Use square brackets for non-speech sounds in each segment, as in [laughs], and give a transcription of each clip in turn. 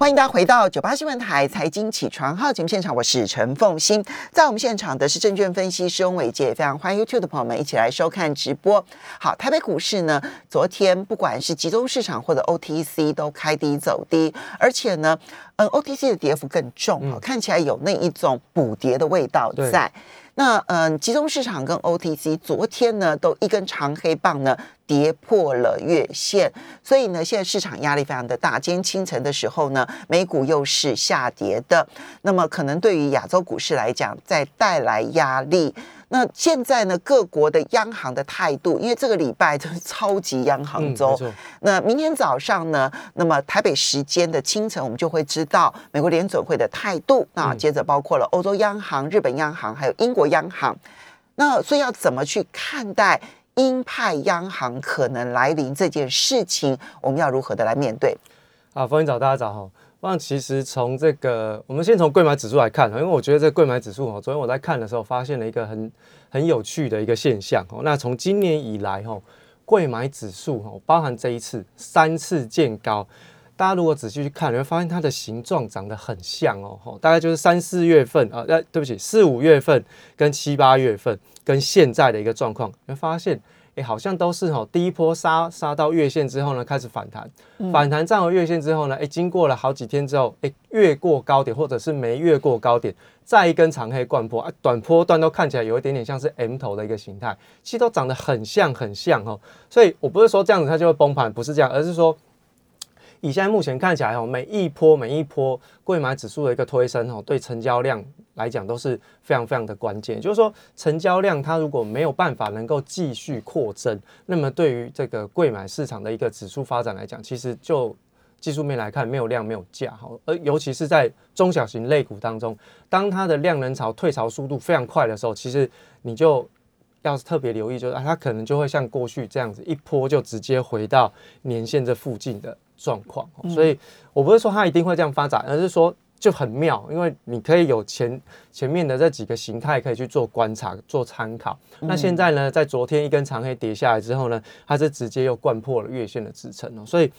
欢迎大家回到九八新闻台财经起床号节目现场，我是陈凤欣。在我们现场的是证券分析师翁伟杰，非常欢迎 YouTube 的朋友们一起来收看直播。好，台北股市呢，昨天不管是集中市场或者 OTC 都开低走低，而且呢，嗯，OTC 的跌幅更重，看起来有那一种补跌的味道在。那嗯，集中市场跟 OTC 昨天呢都一根长黑棒呢跌破了月线，所以呢现在市场压力非常的大。今天清晨的时候呢，美股又是下跌的，那么可能对于亚洲股市来讲，在带来压力。那现在呢？各国的央行的态度，因为这个礼拜就是超级央行周。那明天早上呢？那么台北时间的清晨，我们就会知道美国联准会的态度。那接着包括了欧洲央行、日本央行，还有英国央行。那所以要怎么去看待鹰派央行可能来临这件事情？我们要如何的来面对？啊，欢迎早，大家早好。那其实从这个，我们先从贵买指数来看因为我觉得这贵买指数哦，昨天我在看的时候，发现了一个很很有趣的一个现象哦。那从今年以来哈，贵买指数哦，包含这一次三次见高，大家如果仔细去看，你会发现它的形状长得很像哦，大概就是三四月份啊，呃，对不起，四五月份跟七八月份跟现在的一个状况，你会发现。哎，好像都是哈，第一波杀杀到月线之后呢，开始反弹，反弹站回月线之后呢，哎，经过了好几天之后，哎，越过高点或者是没越过高点，再一根长黑贯破啊，短波段都看起来有一点点像是 M 头的一个形态，其实都长得很像很像哦，所以我不是说这样子它就会崩盘，不是这样，而是说。以现在目前看起来哦，每一波每一波贵买指数的一个推升哦，对成交量来讲都是非常非常的关键。就是说，成交量它如果没有办法能够继续扩增，那么对于这个贵买市场的一个指数发展来讲，其实就技术面来看，没有量没有价哈。而尤其是在中小型类股当中，当它的量能潮退潮速度非常快的时候，其实你就要特别留意，就是它可能就会像过去这样子，一波就直接回到年线这附近的。状况，所以我不是说它一定会这样发展，而是说就很妙，因为你可以有前前面的这几个形态可以去做观察、做参考。那现在呢，在昨天一根长黑跌下来之后呢，它是直接又贯破了月线的支撑哦，所以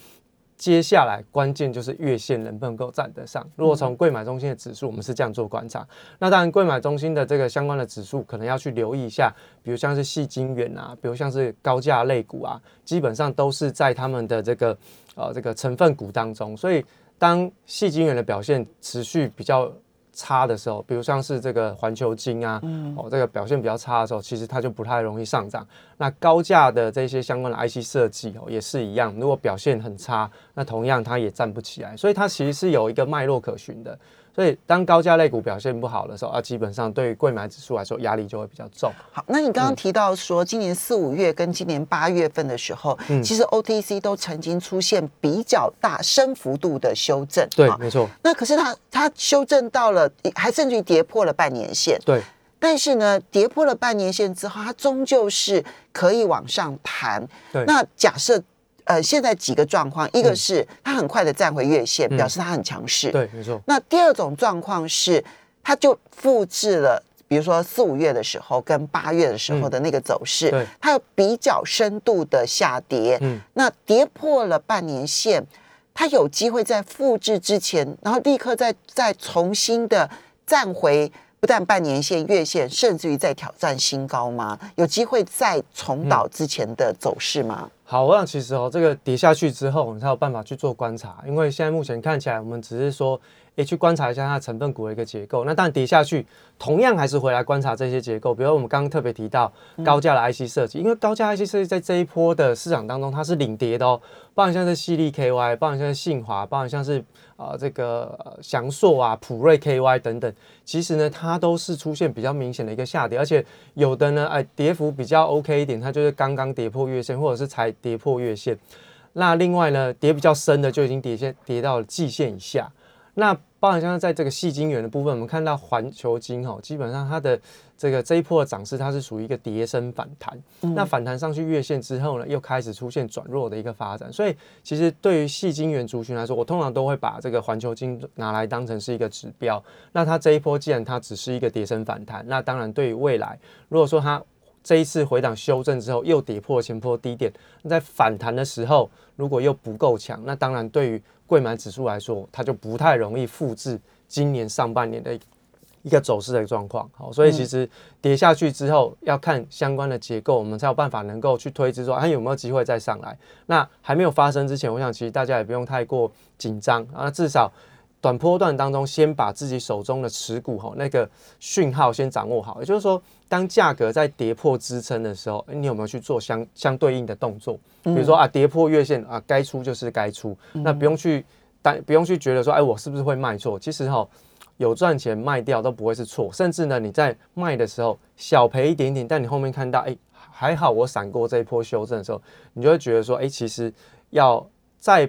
接下来关键就是月线能不能够站得上。如果从贵买中心的指数，我们是这样做观察，那当然贵买中心的这个相关的指数可能要去留意一下，比如像是细晶圆啊，比如像是高价类股啊，基本上都是在他们的这个。呃，这个成分股当中，所以当细晶圆的表现持续比较差的时候，比如像是这个环球金啊，哦，这个表现比较差的时候，其实它就不太容易上涨。那高价的这些相关的 IC 设计哦，也是一样，如果表现很差，那同样它也站不起来。所以它其实是有一个脉络可循的。所以，当高价类股表现不好的时候，啊，基本上对于贵买指数来说，压力就会比较重。好，那你刚刚提到说，今年四五月跟今年八月份的时候，其实 OTC 都曾经出现比较大升幅度的修正。对，没错。那可是它它修正到了，还甚至于跌破了半年线。对。但是呢，跌破了半年线之后，它终究是可以往上弹。对。那假设。呃，现在几个状况，一个是它很快的站回月线，表示它很强势。对，没错。那第二种状况是，它就复制了，比如说四五月的时候跟八月的时候的那个走势，它有比较深度的下跌。嗯，那跌破了半年线，它有机会在复制之前，然后立刻再再重新的站回。不但半年线、月线，甚至于在挑战新高吗？有机会再重蹈之前的走势吗？好，我想其实哦，这个跌下去之后，我们才有办法去做观察。因为现在目前看起来，我们只是说。诶，去观察一下它成分股的一个结构。那当然跌下去，同样还是回来观察这些结构。比如我们刚刚特别提到高价的 IC 设计，因为高价 IC 设计在这一波的市场当中，它是领跌的哦。包含像是细粒 KY，包含像是信华，包含像是呃这个翔硕啊、普瑞 KY 等等，其实呢，它都是出现比较明显的一个下跌，而且有的呢，哎，跌幅比较 OK 一点，它就是刚刚跌破月线，或者是才跌破月线。那另外呢，跌比较深的就已经跌线跌到了季线以下。那包含像在这个细晶圆的部分，我们看到环球晶哦，基本上它的这个这一波的涨势，它是属于一个跌升反弹。那反弹上去月线之后呢，又开始出现转弱的一个发展。所以其实对于细晶圆族群来说，我通常都会把这个环球晶拿来当成是一个指标。那它这一波既然它只是一个跌升反弹，那当然对于未来，如果说它这一次回档修正之后又跌破前波低点，那在反弹的时候如果又不够强，那当然对于贵买指数来说，它就不太容易复制今年上半年的一个走势的状况。好，所以其实跌下去之后，要看相关的结构，我们才有办法能够去推知说它有没有机会再上来。那还没有发生之前，我想其实大家也不用太过紧张啊，至少。短波段当中，先把自己手中的持股哈那个讯号先掌握好，也就是说，当价格在跌破支撑的时候，你有没有去做相相对应的动作？比如说啊，跌破月线啊，该出就是该出，那不用去担，不用去觉得说，哎，我是不是会卖错？其实哈，有赚钱卖掉都不会是错，甚至呢，你在卖的时候小赔一点点，但你后面看到，哎，还好我闪过这一波修正的时候，你就会觉得说，哎，其实要在。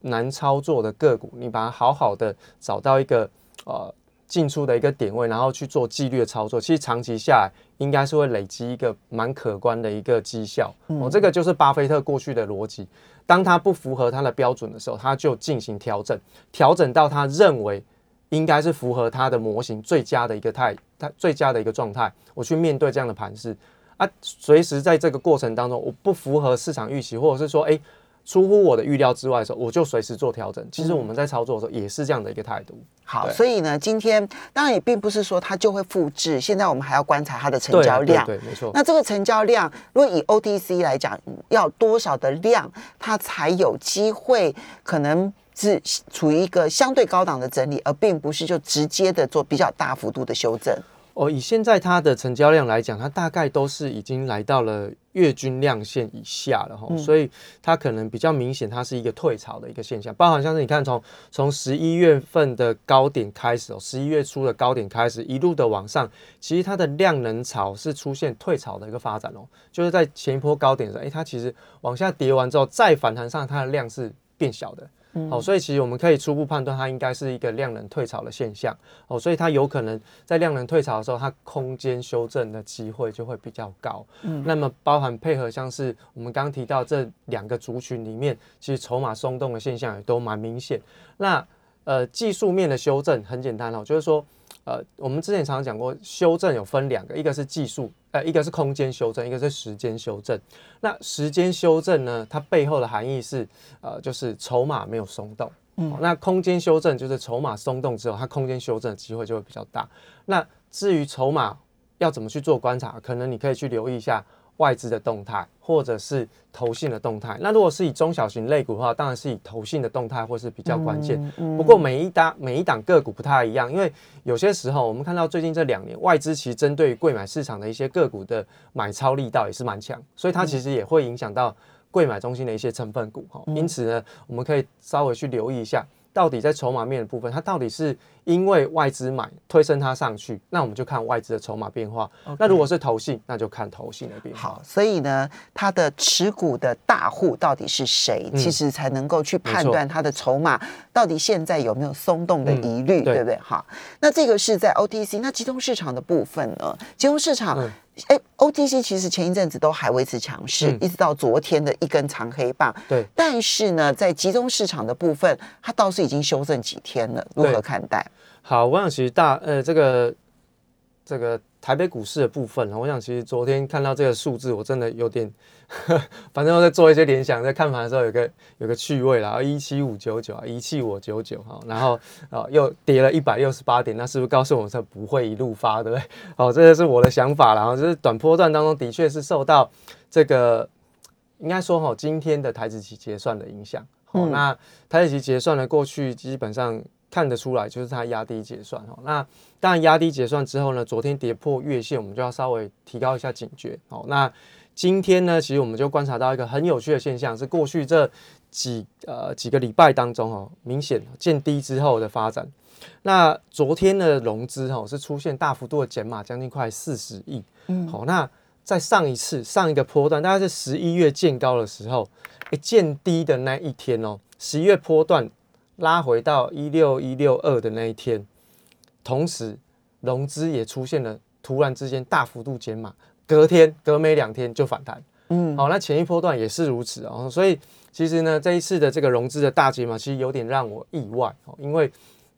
难操作的个股，你把它好好的找到一个呃进出的一个点位，然后去做纪律的操作，其实长期下来应该是会累积一个蛮可观的一个绩效。哦，这个就是巴菲特过去的逻辑，当他不符合他的标准的时候，他就进行调整，调整到他认为应该是符合他的模型最佳的一个态，他最佳的一个状态，我去面对这样的盘势啊，随时在这个过程当中，我不符合市场预期，或者是说，哎。出乎我的预料之外的时候，我就随时做调整。其实我们在操作的时候也是这样的一个态度。好，所以呢，今天当然也并不是说它就会复制。现在我们还要观察它的成交量。对，没错。那这个成交量，如果以 OTC 来讲，要多少的量，它才有机会可能是处于一个相对高档的整理，而并不是就直接的做比较大幅度的修正。哦，以现在它的成交量来讲，它大概都是已经来到了月均量线以下了哈，所以它可能比较明显，它是一个退潮的一个现象。包含像是你看，从从十一月份的高点开始哦，十一月初的高点开始，一路的往上，其实它的量能潮是出现退潮的一个发展哦，就是在前一波高点的时候，哎，它其实往下跌完之后，再反弹上，它的量是变小的。好，所以其实我们可以初步判断，它应该是一个量能退潮的现象。哦，所以它有可能在量能退潮的时候，它空间修正的机会就会比较高。嗯，那么包含配合像是我们刚刚提到这两个族群里面，其实筹码松动的现象也都蛮明显。那呃，技术面的修正很简单哦，就是说。呃，我们之前常常讲过，修正有分两个，一个是技术，呃，一个是空间修正，一个是时间修正。那时间修正呢，它背后的含义是，呃，就是筹码没有松动。嗯，那空间修正就是筹码松动之后，它空间修正的机会就会比较大。那至于筹码要怎么去做观察，可能你可以去留意一下。外资的动态，或者是投信的动态。那如果是以中小型类股的话，当然是以投信的动态或是比较关键。不过每一档每一档个股不太一样，因为有些时候我们看到最近这两年外资其实针对贵买市场的一些个股的买超力道也是蛮强，所以它其实也会影响到贵买中心的一些成分股哈。因此呢，我们可以稍微去留意一下。到底在筹码面的部分，它到底是因为外资买推升它上去，那我们就看外资的筹码变化。那如果是投信，那就看投信的变化。好，所以呢，它的持股的大户到底是谁，其实才能够去判断它的筹码到底现在有没有松动的疑虑，对不对？好，那这个是在 OTC，那集中市场的部分呢？集中市场。哎，OTC 其实前一阵子都还维持强势，一直到昨天的一根长黑棒。对，但是呢，在集中市场的部分，它倒是已经修正几天了，如何看待？好，我想其实大呃这个这个。台北股市的部分，我想其实昨天看到这个数字，我真的有点，[laughs] 反正我在做一些联想，在看盘的时候有个有个趣味啦，一七五九九啊，一七五九九哈，然后啊又跌了一百六十八点，那是不是告诉我们说不会一路发，对不对？[laughs] 哦，这个是我的想法啦然后就是短波段当中的确是受到这个应该说哈今天的台子期结算的影响，好，那台子期结算呢，过去基本上。看得出来，就是它压低结算哈。那当然压低结算之后呢，昨天跌破月线，我们就要稍微提高一下警觉。好，那今天呢，其实我们就观察到一个很有趣的现象，是过去这几呃几个礼拜当中哦，明显见低之后的发展。那昨天的融资哈是出现大幅度的减码，将近快四十亿。嗯，好，那在上一次上一个波段，大概是十一月见高的时候，哎见低的那一天哦，十一月波段。拉回到一六一六二的那一天，同时融资也出现了突然之间大幅度减码，隔天隔没两天就反弹。嗯，好，那前一波段也是如此哦。所以其实呢，这一次的这个融资的大减码，其实有点让我意外哦，因为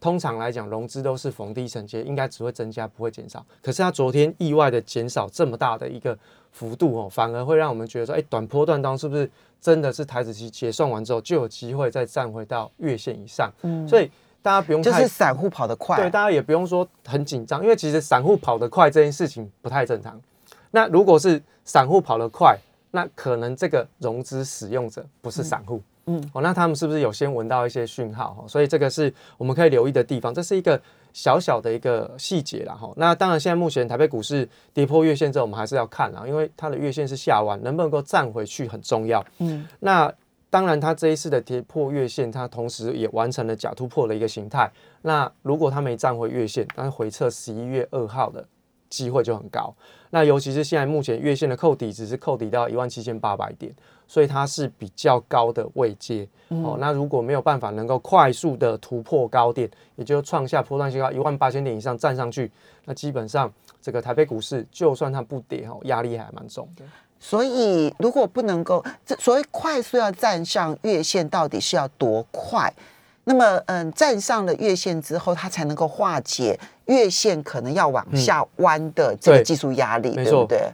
通常来讲，融资都是逢低承接，应该只会增加，不会减少。可是它昨天意外的减少这么大的一个幅度哦，反而会让我们觉得说，哎，短波段当是不是真的是台子期结算完之后就有机会再站回到月线以上？嗯，所以大家不用就是散户跑得快，对，大家也不用说很紧张，因为其实散户跑得快这件事情不太正常。那如果是散户跑得快，那可能这个融资使用者不是散户。嗯，哦，那他们是不是有先闻到一些讯号？哈，所以这个是我们可以留意的地方，这是一个小小的一个细节啦。哈，那当然，现在目前台北股市跌破月线之后，我们还是要看啊，因为它的月线是下弯，能不能够站回去很重要。嗯，那当然，它这一次的跌破月线，它同时也完成了假突破的一个形态。那如果它没站回月线，但是回测十一月二号的。机会就很高，那尤其是现在目前月线的扣底只是扣底到一万七千八百点，所以它是比较高的位阶哦。那如果没有办法能够快速的突破高点，也就创下破断新高一万八千点以上站上去，那基本上这个台北股市就算它不跌哦，压力还蛮重的。所以如果不能够，这所谓快速要站上月线，到底是要多快？那么，嗯，站上了月线之后，它才能够化解月线可能要往下弯的这个技术压力，对不对？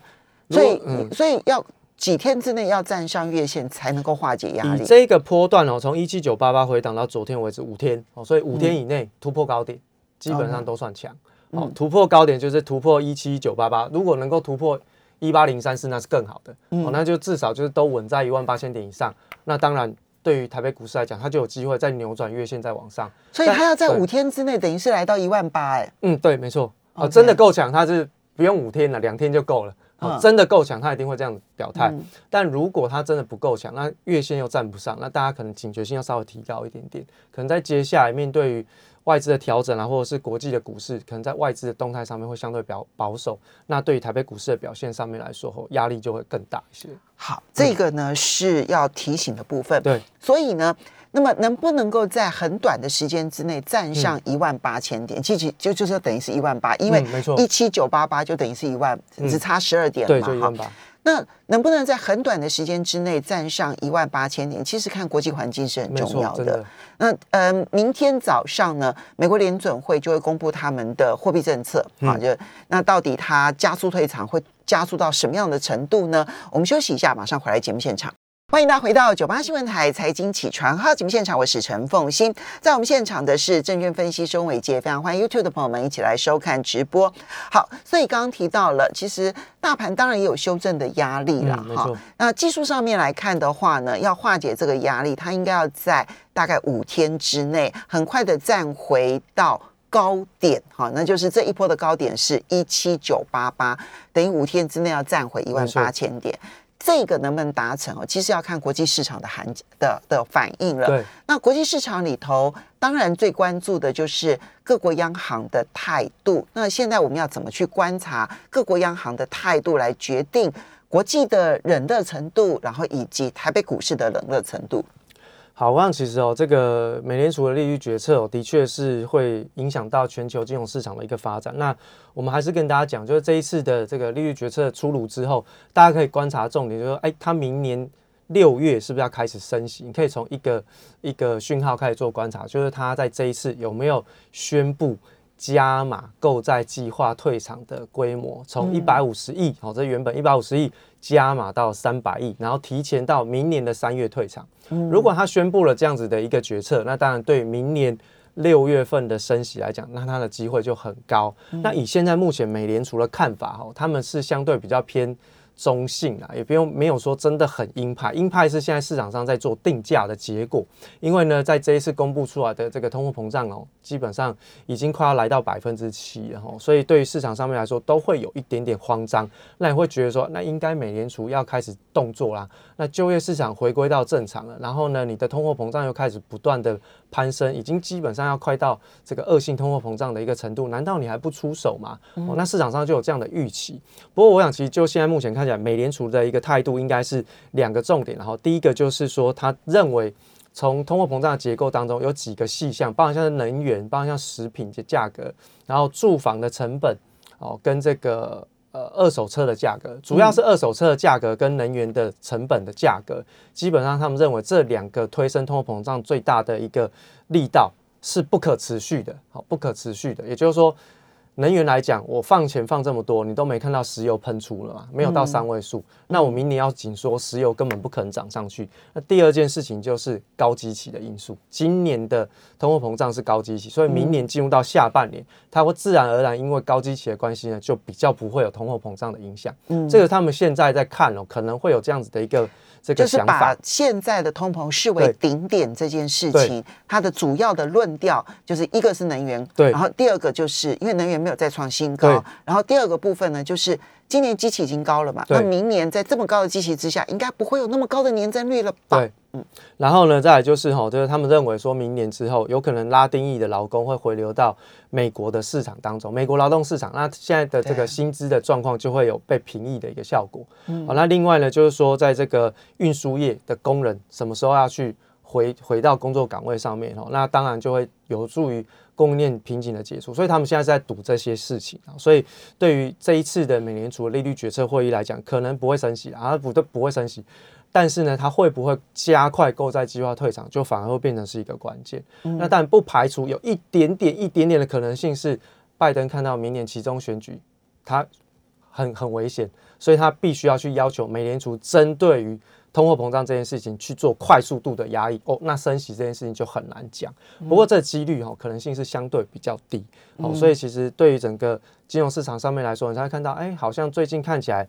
所以，所以要几天之内要站上月线才能够化解压力。这个波段哦，从一七九八八回档到昨天为止五天哦，所以五天以内突破高点，基本上都算强。哦，突破高点就是突破一七九八八，如果能够突破一八零三四，那是更好的。哦，那就至少就是都稳在一万八千点以上。那当然。对于台北股市来讲，它就有机会再扭转月线再往上，所以它要在五天之内，等于是来到一万八哎。嗯，对，没错，哦，真的够强，它是不用五天了，两天就够了。好，真的够强，它一定会这样表态。但如果它真的不够强，那月线又站不上，那大家可能警觉性要稍微提高一点点，可能在接下来面对于。外资的调整啊，或者是国际的股市，可能在外资的动态上面会相对比较保守。那对于台北股市的表现上面来说，压力就会更大一些。好，这个呢是要提醒的部分。对，所以呢，那么能不能够在很短的时间之内站上一万八千点？其实就就是等于是一万八，因为一七九八八就等于是一万，只差十二点嘛。对，就一万八。那能不能在很短的时间之内站上一万八千点？其实看国际环境是很重要的。那呃，明天早上呢，美国联准会就会公布他们的货币政策啊，就那到底它加速退场会加速到什么样的程度呢？我们休息一下，马上回来节目现场。欢迎大家回到九八新闻台财经起床号节目现场，我是陈凤欣，在我们现场的是证券分析师伟杰，非常欢迎 YouTube 的朋友们一起来收看直播。好，所以刚刚提到了，其实大盘当然也有修正的压力了哈。那技术上面来看的话呢，要化解这个压力，它应该要在大概五天之内，很快的站回到高点哈，那就是这一波的高点是一七九八八，等于五天之内要站回一万八千点。这个能不能达成哦？其实要看国际市场的含的的反应了。对，那国际市场里头，当然最关注的就是各国央行的态度。那现在我们要怎么去观察各国央行的态度，来决定国际的冷热程度，然后以及台北股市的冷热程度？好，我想其实哦，这个美联储的利率决策哦，的确是会影响到全球金融市场的一个发展。那我们还是跟大家讲，就是这一次的这个利率决策出炉之后，大家可以观察重点，就是说，哎，它明年六月是不是要开始升息？你可以从一个一个讯号开始做观察，就是它在这一次有没有宣布。加码购债计划退场的规模从一百五十亿，好，这原本一百五十亿加码到三百亿，然后提前到明年的三月退场。如果他宣布了这样子的一个决策，那当然对明年六月份的升息来讲，那他的机会就很高。那以现在目前美联储的看法，哈，他们是相对比较偏。中性啊，也不用没有说真的很鹰派，鹰派是现在市场上在做定价的结果。因为呢，在这一次公布出来的这个通货膨胀哦，基本上已经快要来到百分之七了哈，所以对于市场上面来说，都会有一点点慌张。那你会觉得说，那应该美联储要开始动作啦，那就业市场回归到正常了，然后呢，你的通货膨胀又开始不断的攀升，已经基本上要快到这个恶性通货膨胀的一个程度，难道你还不出手吗？哦，那市场上就有这样的预期。不过我想，其实就现在目前看起来。美联储的一个态度应该是两个重点，然后第一个就是说，他认为从通货膨胀的结构当中有几个细项，包含像是能源，包含像食品的价格，然后住房的成本，哦，跟这个呃二手车的价格，主要是二手车的价格跟能源的成本的价格，基本上他们认为这两个推升通货膨胀最大的一个力道。是不可持续的，好，不可持续的，也就是说。能源来讲，我放钱放这么多，你都没看到石油喷出了嘛？没有到三位数，那我明年要紧缩，石油根本不可能涨上去。那第二件事情就是高基期的因素，今年的通货膨胀是高基期，所以明年进入到下半年，它会自然而然因为高基期的关系呢，就比较不会有通货膨胀的影响。嗯，这个他们现在在看哦，可能会有这样子的一个。就是把现在的通膨视为顶点这件事情，它的主要的论调就是一个是能源，对，然后第二个就是因为能源没有再创新高，然后第二个部分呢，就是今年机器已经高了嘛，那明年在这么高的机器之下，应该不会有那么高的年增率了吧？对，嗯，然后呢，再来就是哈，就是他们认为说明年之后，有可能拉丁裔的劳工会回流到。美国的市场当中，美国劳动市场，那现在的这个薪资的状况就会有被平抑的一个效果。嗯好，那另外呢，就是说，在这个运输业的工人什么时候要去回回到工作岗位上面？哦，那当然就会有助于供应链瓶颈的解除。所以他们现在在赌这些事情啊。所以对于这一次的美联储的利率决策会议来讲，可能不会升息啊，不都不会升息。但是呢，它会不会加快购债计划退场，就反而会变成是一个关键。那但不排除有一点点、一点点的可能性是，拜登看到明年其中选举，他很很危险，所以他必须要去要求美联储针对于通货膨胀这件事情去做快速度的压抑。哦，那升息这件事情就很难讲。不过这几率哈可能性是相对比较低。哦，所以其实对于整个金融市场上面来说，你才会看到，哎，好像最近看起来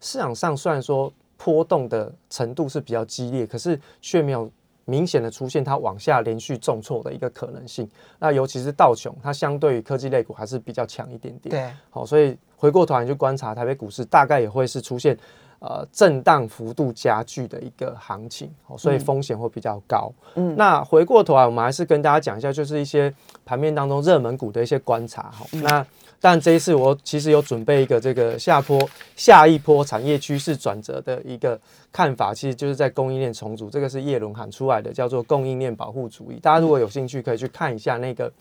市场上虽然说。波动的程度是比较激烈，可是却没有明显的出现它往下连续重挫的一个可能性。那尤其是道琼，它相对于科技类股还是比较强一点点。对，好，所以回过头来去观察台北股市，大概也会是出现呃震荡幅度加剧的一个行情，所以风险会比较高。嗯，那回过头来，我们还是跟大家讲一下，就是一些盘面当中热门股的一些观察。哈，那。但这一次我其实有准备一个这个下坡下一波产业趋势转折的一个看法，其实就是在供应链重组，这个是叶伦喊出来的，叫做供应链保护主义。大家如果有兴趣，可以去看一下那个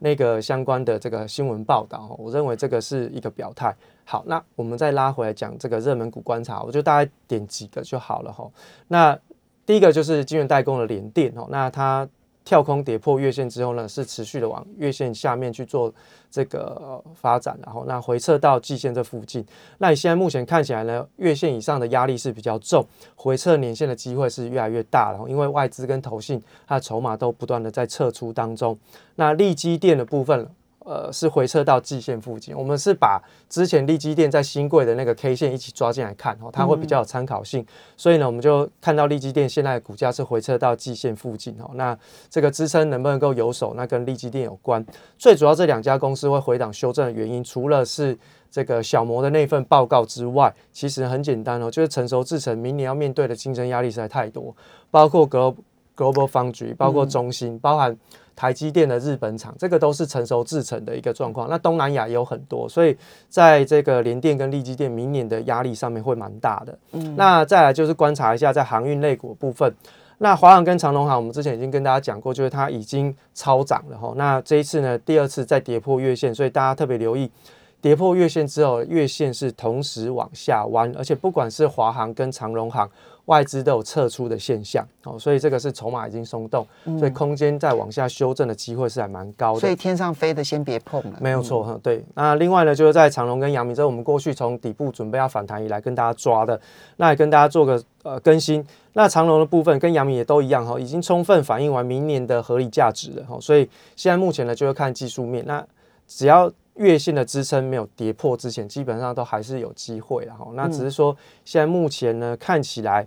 那个相关的这个新闻报道。我认为这个是一个表态。好，那我们再拉回来讲这个热门股观察，我就大概点几个就好了哈。那第一个就是金源代工的联电哦，那它。跳空跌破月线之后呢，是持续的往月线下面去做这个发展，然后那回撤到季线这附近。那你现在目前看起来呢，月线以上的压力是比较重，回撤年线的机会是越来越大然后。因为外资跟投信它的筹码都不断的在撤出当中。那利基电的部分。呃，是回撤到季线附近。我们是把之前利基电在新贵的那个 K 线一起抓进来看，哦，它会比较有参考性。所以呢，我们就看到利基电现在的股价是回撤到季线附近，哦，那这个支撑能不能够有手，那跟利基电有关。最主要这两家公司会回档修正的原因，除了是这个小摩的那份报告之外，其实很简单哦，就是成熟制成明年要面对的竞争压力实在太多，包括 Global Global Foundry，包括中芯，包含。台积电的日本厂，这个都是成熟制成的一个状况。那东南亚也有很多，所以在这个联电跟力基电明年的压力上面会蛮大的。嗯，那再来就是观察一下在航运类股部分，那华航跟长龙航，我们之前已经跟大家讲过，就是它已经超涨了哈。那这一次呢，第二次再跌破月线，所以大家特别留意。跌破月线之后，月线是同时往下弯，而且不管是华航跟长荣航，外资都有撤出的现象，哦，所以这个是筹码已经松动，所以空间再往下修正的机会是还蛮高的。所以天上飞的先别碰了，没有错哈。对，那另外呢，就是在长隆跟阳明，这是我们过去从底部准备要反弹以来跟大家抓的，那也跟大家做个呃更新。那长隆的部分跟阳明也都一样哈，已经充分反映完明年的合理价值了哈，所以现在目前呢，就会看技术面，那只要。月线的支撑没有跌破之前，基本上都还是有机会的哈。那只是说，现在目前呢，看起来。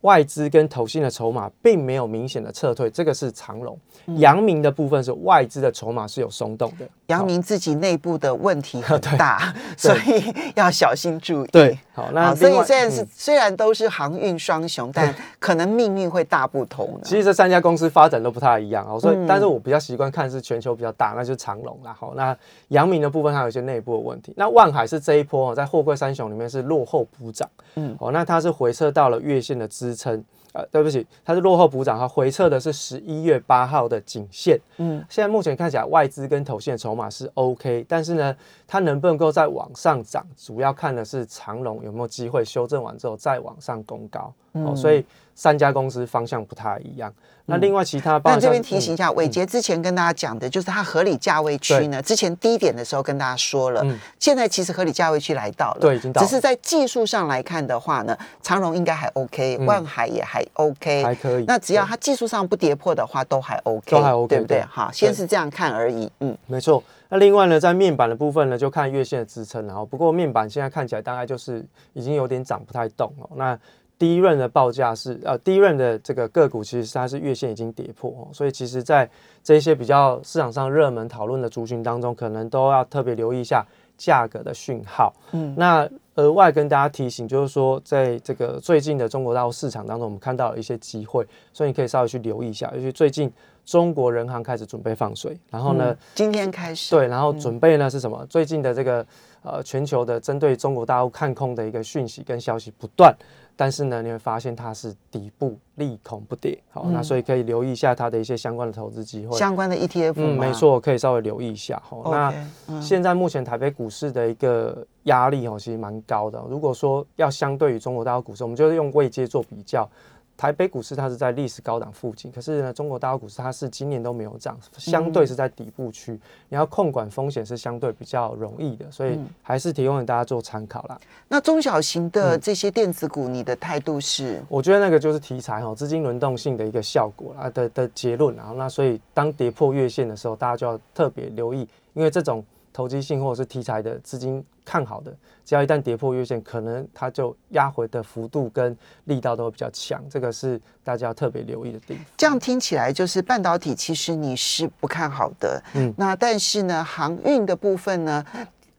外资跟投信的筹码并没有明显的撤退，这个是长龙。阳明的部分是外资的筹码是有松动的。阳明自己内部的问题很大，[laughs] 所以 [laughs] 要小心注意。对，好，那所以虽然是虽然都是航运双雄，但可能命运会大不同。其实这三家公司发展都不太一样哦，所以但是我比较习惯看是全球比较大，那就是长龙啦。好，那阳明的部分还有一些内部的问题。那万海是这一波在货柜三雄里面是落后补涨，嗯，哦，那它是回撤到了月线的支。撑呃，对不起，它是落后补涨，它回撤的是十一月八号的颈线。嗯，现在目前看起来外资跟投线筹码是 OK，但是呢，它能不能够再往上涨，主要看的是长龙有没有机会修正完之后再往上攻高。哦，所以三家公司方向不太一样。那另外其他，那这边提醒一下，伟杰之前跟大家讲的就是它合理价位区呢，之前低点的时候跟大家说了，现在其实合理价位区来到了，对，已经到。只是在技术上来看的话呢，长荣应该还 OK，万海也还 OK，还可以。那只要它技术上不跌破的话，都还 OK，都还 OK，对不对？好，先是这样看而已，嗯，没错。那另外呢，在面板的部分呢，就看月线的支撑，然后不过面板现在看起来大概就是已经有点涨不太动哦。那第一轮的报价是呃，第一轮的这个个股其实它是月线已经跌破哦，所以其实在这些比较市场上热门讨论的族群当中，可能都要特别留意一下价格的讯号。嗯，那额外跟大家提醒，就是说在这个最近的中国大陆市场当中，我们看到了一些机会，所以你可以稍微去留意一下，尤其最近中国人行开始准备放水，然后呢，今天开始对，然后准备呢是什么？最近的这个呃全球的针对中国大陆看空的一个讯息跟消息不断。但是呢，你会发现它是底部利空不跌，好，那所以可以留意一下它的一些相关的投资机会，相关的 ETF，嗯，没错，可以稍微留意一下。好，那现在目前台北股市的一个压力哦，其实蛮高的。如果说要相对于中国大陆股市，我们就是用位阶做比较。台北股市它是在历史高档附近，可是呢，中国大陆股市它是今年都没有涨，相对是在底部区，你要控管风险是相对比较容易的，所以还是提供给大家做参考啦。那中小型的这些电子股，你的态度是？我觉得那个就是题材哈，资金轮动性的一个效果啊的的结论啊。那所以当跌破月线的时候，大家就要特别留意，因为这种。投机性或者是题材的资金看好的，只要一旦跌破月线，可能它就压回的幅度跟力道都会比较强，这个是大家要特别留意的地方。这样听起来就是半导体其实你是不看好的，嗯，那但是呢，航运的部分呢，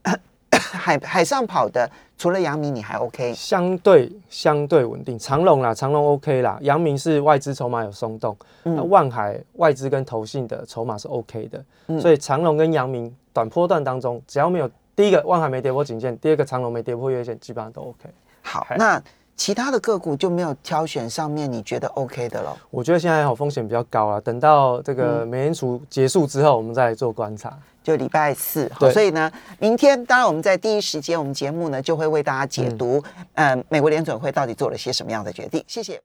[coughs] 海海上跑的。除了阳明，你还 OK，相对相对稳定。长隆啦，长隆 OK 啦。阳明是外资筹码有松动，那万海外资跟投信的筹码是 OK 的，所以长隆跟阳明短波段当中，只要没有第一个万海没跌破颈线，第二个长隆没跌破月线，基本上都 OK。好，那其他的个股就没有挑选上面你觉得 OK 的了？我觉得现在好风险比较高啊，等到这个美联储结束之后，我们再来做观察。就礼拜四，所以呢，明天当然我们在第一时间，我们节目呢就会为大家解读，嗯，美国联准会到底做了些什么样的决定。谢谢。